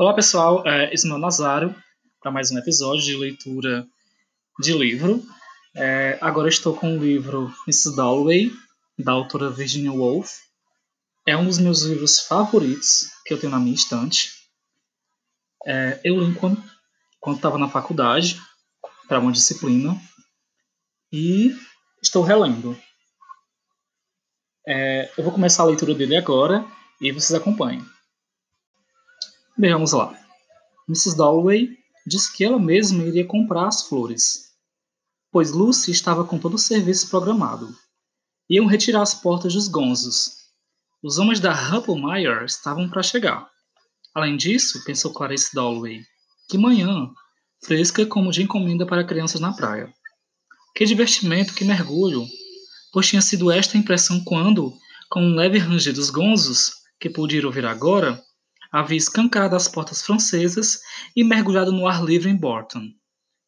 Olá pessoal, é, esse é o Nazário para mais um episódio de leitura de livro. É, agora estou com o livro Mrs. Dalloway, da autora Virginia Woolf. É um dos meus livros favoritos que eu tenho na minha estante. É, eu li quando estava na faculdade, para uma disciplina, e estou relendo. É, eu vou começar a leitura dele agora e vocês acompanhem. Bem, vamos lá. Mrs. Dalloway disse que ela mesma iria comprar as flores, pois Lucy estava com todo o serviço programado. Iam retirar as portas dos gonzos. Os homens da Huppelmeyer estavam para chegar. Além disso, pensou Clarice Dalloway, que manhã, fresca como de encomenda para crianças na praia. Que divertimento, que mergulho! Pois tinha sido esta a impressão quando, com um leve ranger dos gonzos, que pude ouvir agora, havia escancarado as portas francesas e mergulhado no ar livre em Borton.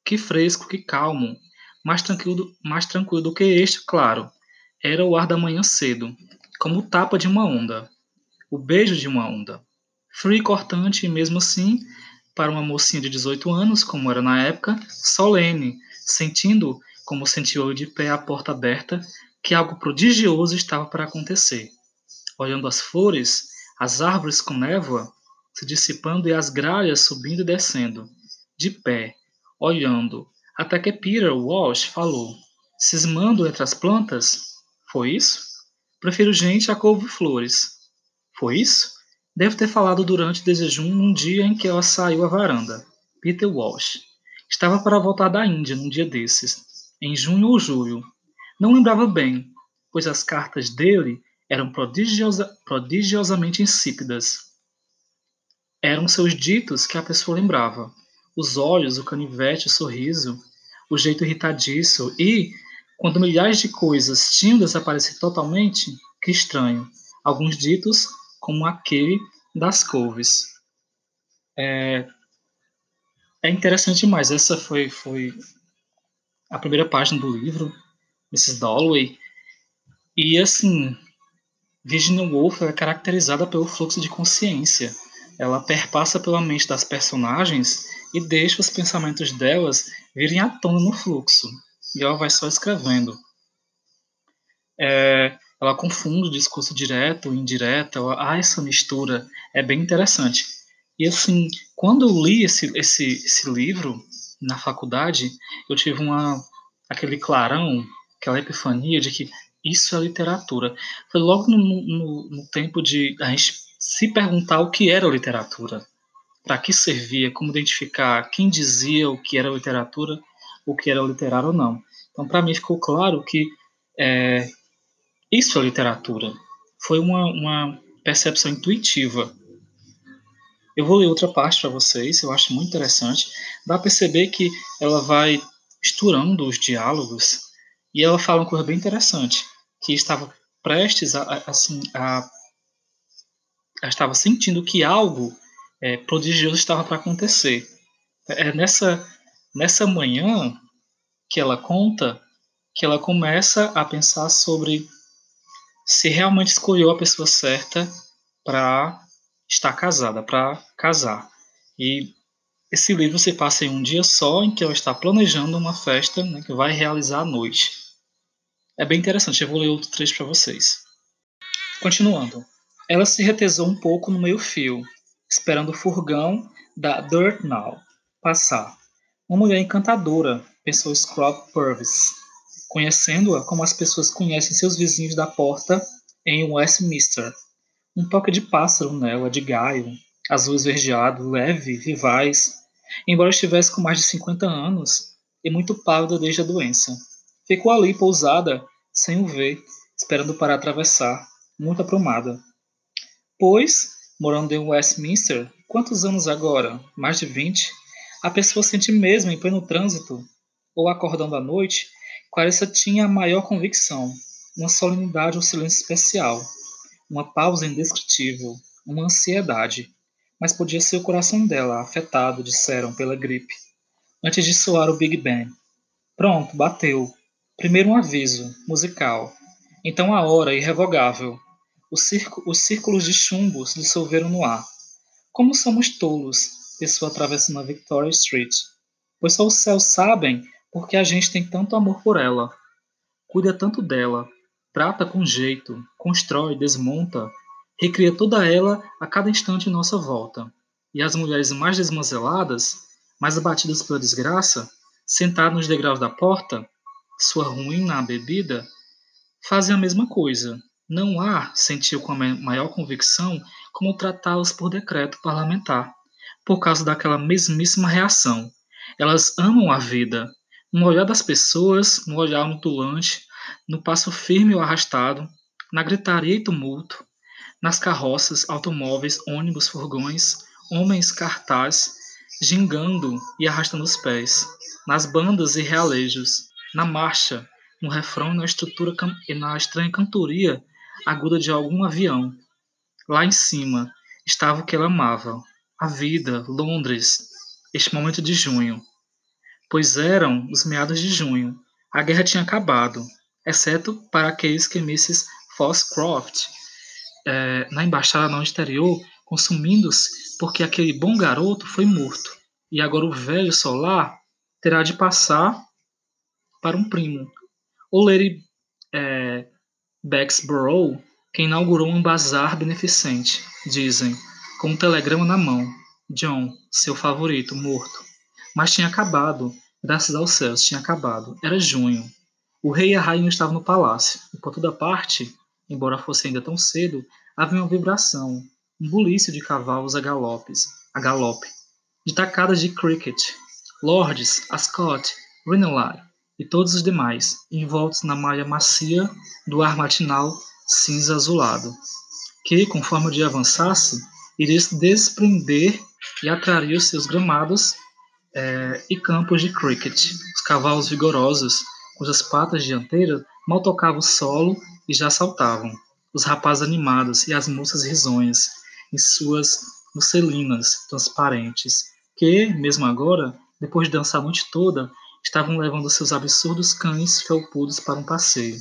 Que fresco, que calmo, mais tranquilo, mais tranquilo do que este, claro. Era o ar da manhã cedo, como o tapa de uma onda, o beijo de uma onda. Frio e cortante, e mesmo assim, para uma mocinha de 18 anos, como era na época, solene, sentindo, como sentiu de pé a porta aberta, que algo prodigioso estava para acontecer. Olhando as flores, as árvores com névoa se dissipando e as gralhas subindo e descendo, de pé, olhando, até que Peter Walsh falou, cismando entre as plantas: Foi isso? Prefiro gente a couve-flores. Foi isso? Deve ter falado durante o desejum num dia em que ela saiu à varanda. Peter Walsh. Estava para voltar da Índia num dia desses, em junho ou julho. Não lembrava bem, pois as cartas dele eram prodigiosa, prodigiosamente insípidas. Eram seus ditos que a pessoa lembrava. Os olhos, o canivete, o sorriso, o jeito irritadiço e, quando milhares de coisas tinham desaparecido totalmente, que estranho, alguns ditos como aquele das couves. É, é interessante demais. Essa foi, foi a primeira página do livro, Mrs. Dalloway. E assim, Virginia Woolf é caracterizada pelo fluxo de consciência. Ela perpassa pela mente das personagens e deixa os pensamentos delas virem à tona no fluxo. E ela vai só escrevendo. É, ela confunde o discurso direto e indireto. Ela, ah, essa mistura é bem interessante. E assim, quando eu li esse, esse, esse livro na faculdade, eu tive uma aquele clarão, aquela epifania de que isso é literatura. Foi logo no, no, no tempo de a gente se perguntar o que era literatura, para que servia, como identificar quem dizia o que era literatura, o que era literário ou não. Então, para mim, ficou claro que é, isso é literatura. Foi uma, uma percepção intuitiva. Eu vou ler outra parte para vocês, eu acho muito interessante. Dá para perceber que ela vai misturando os diálogos e ela fala uma coisa bem interessante, que estava prestes a, assim, a, a estava sentindo que algo é, prodigioso estava para acontecer. É nessa nessa manhã que ela conta que ela começa a pensar sobre se realmente escolheu a pessoa certa para estar casada, para casar. E esse livro se passa em um dia só, em que ela está planejando uma festa né, que vai realizar à noite. É bem interessante, eu vou ler outro trecho para vocês. Continuando. Ela se retesou um pouco no meio-fio, esperando o furgão da Dirt Now passar. Uma mulher encantadora, pensou Scrub Purvis, conhecendo-a como as pessoas conhecem seus vizinhos da porta em Westminster. Um toque de pássaro nela, de gaio, azul esverdeado, leve, vivaz, embora estivesse com mais de 50 anos e muito pálida desde a doença. Ficou ali pousada, sem o ver, esperando para atravessar, muito aprumada. Pois, morando em Westminster, quantos anos agora? Mais de 20? A pessoa sente mesmo em pleno trânsito, ou acordando à noite, Clarissa tinha a maior convicção, uma solenidade ou silêncio especial, uma pausa indescritível, uma ansiedade, mas podia ser o coração dela afetado, disseram, pela gripe. Antes de soar o Big Ben. Pronto, bateu. Primeiro um aviso, musical. Então a hora irrevogável. Círculo, os círculos de chumbo se dissolveram no ar. Como somos tolos, pessoa atravessando a Victoria Street. Pois só os céus sabem porque a gente tem tanto amor por ela. Cuida tanto dela, trata com jeito, constrói, desmonta, recria toda ela a cada instante em nossa volta. E as mulheres mais desmazeladas, mais abatidas pela desgraça, sentadas nos degraus da porta, sua ruim na bebida, fazem a mesma coisa. Não há, sentiu com a maior convicção, como tratá-las por decreto parlamentar, por causa daquela mesmíssima reação. Elas amam a vida, no olhar das pessoas, no olhar mutulante, no passo firme ou arrastado, na gritaria e tumulto, nas carroças, automóveis, ônibus, furgões, homens, cartazes, gingando e arrastando os pés, nas bandas e realejos, na marcha, no refrão e na estrutura e na estranha cantoria aguda de algum avião. Lá em cima estava o que ela amava, a vida, Londres, este momento de junho. Pois eram os meados de junho. A guerra tinha acabado, exceto para aqueles que Mrs. Foscroft, é, na embaixada no exterior, consumindo-se porque aquele bom garoto foi morto. E agora o velho solar terá de passar para um primo. O Lady é, Bexborough, que inaugurou um bazar beneficente, dizem, com um telegrama na mão. John, seu favorito, morto. Mas tinha acabado, graças aos céus, tinha acabado. Era junho. O rei e a rainha estavam no palácio, e por toda parte, embora fosse ainda tão cedo, havia uma vibração, um bulício de cavalos a galopes, a galope, de tacadas de cricket, lords, Ascot, Rinelai e todos os demais, envoltos na malha macia do ar matinal cinza azulado, que, conforme o dia avançasse, iria se desprender e atraria os seus gramados é, e campos de cricket. Os cavalos vigorosos, cujas patas dianteiras mal tocavam o solo e já saltavam. Os rapazes animados e as moças risonhas, em suas musselinas transparentes, que, mesmo agora, depois de dançar a noite toda, estavam levando seus absurdos cães felpudos para um passeio.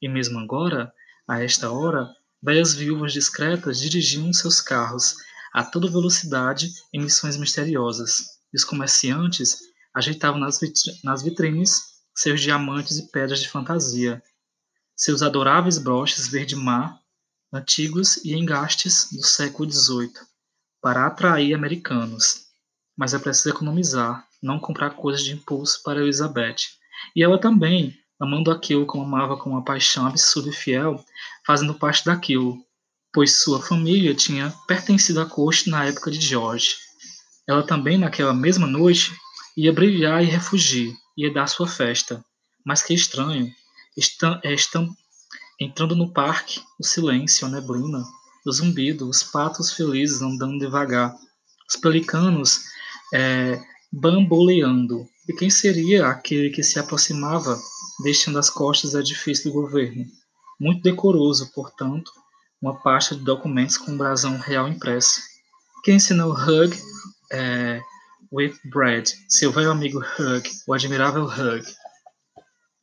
E mesmo agora, a esta hora, velhas viúvas discretas dirigiam seus carros a toda velocidade em missões misteriosas, e os comerciantes ajeitavam nas, vitri nas vitrines seus diamantes e pedras de fantasia, seus adoráveis broches verde-mar, antigos e engastes do século XVIII, para atrair americanos. Mas é preciso economizar, não comprar coisas de impulso para Elizabeth. E ela também, amando aquilo como amava com uma paixão absurda e fiel, fazendo parte daquilo, pois sua família tinha pertencido à corte na época de George. Ela também, naquela mesma noite, ia brilhar e refugir, ia dar sua festa. Mas que estranho, estão, é, estão entrando no parque, o silêncio, a neblina, o zumbido, os patos felizes andando devagar, os pelicanos é, bamboleando. E quem seria aquele que se aproximava, deixando as costas do edifício do governo? Muito decoroso, portanto, uma pasta de documentos com um brasão real impresso. Quem ensinou Hug é, with Brad, seu velho amigo Hug, o admirável Hug.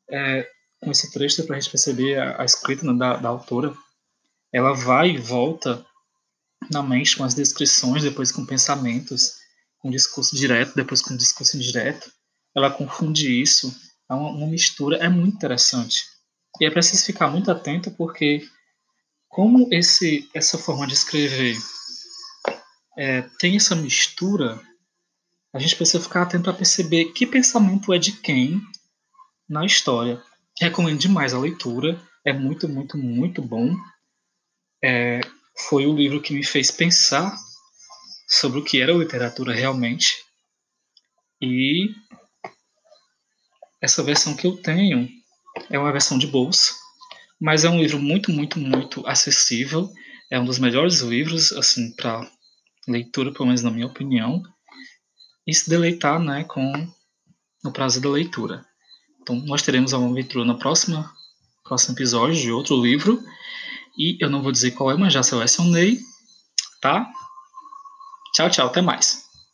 É, com esse trecho para a gente perceber a, a escrita né, da, da autora. Ela vai e volta na mente com as descrições, depois com pensamentos, com discurso direto, depois com discurso indireto. Ela confunde isso. É uma, uma mistura, é muito interessante. E é preciso ficar muito atento porque como esse, essa forma de escrever é, tem essa mistura, a gente precisa ficar atento a perceber que pensamento é de quem na história. Recomendo demais a leitura, é muito, muito, muito bom. É, foi o livro que me fez pensar sobre o que era literatura realmente. E essa versão que eu tenho é uma versão de bolsa mas é um livro muito, muito, muito acessível. É um dos melhores livros, assim, para leitura, pelo menos na minha opinião. E se deleitar, né, com o prazer da leitura. Então, nós teremos uma aventura no próximo, próximo episódio de outro livro. E eu não vou dizer qual é, mas já selecionei, tá? Tchau, tchau, até mais.